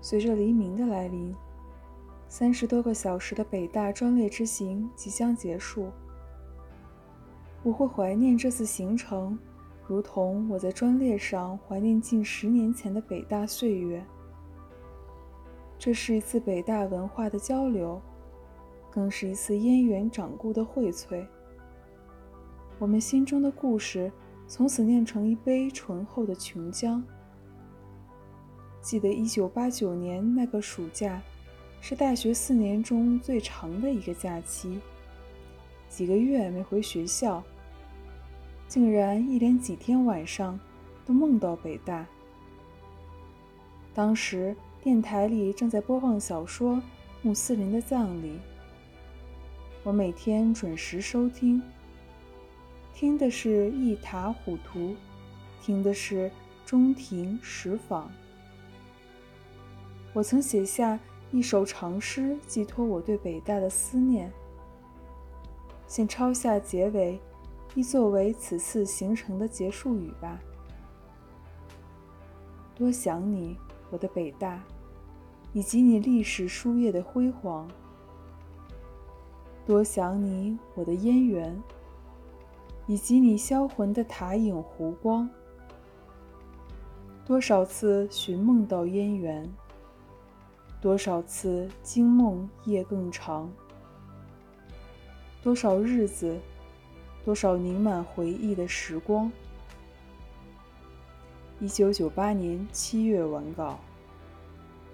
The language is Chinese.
随着黎明的来临，三十多个小时的北大专列之行即将结束。我会怀念这次行程，如同我在专列上怀念近十年前的北大岁月。这是一次北大文化的交流，更是一次燕园掌故的荟萃。我们心中的故事从此酿成一杯醇厚的琼浆。记得1989年那个暑假，是大学四年中最长的一个假期，几个月没回学校，竟然一连几天晚上都梦到北大。当时电台里正在播放小说《穆斯林的葬礼》，我每天准时收听，听的是《一塔虎图》，听的是中庭石舫。我曾写下一首长诗，寄托我对北大的思念。先抄下结尾，亦作为此次行程的结束语吧。多想你，我的北大，以及你历史书页的辉煌。多想你，我的燕园，以及你销魂的塔影湖光。多少次寻梦到燕园。多少次惊梦夜更长，多少日子，多少凝满回忆的时光。一九九八年七月完稿。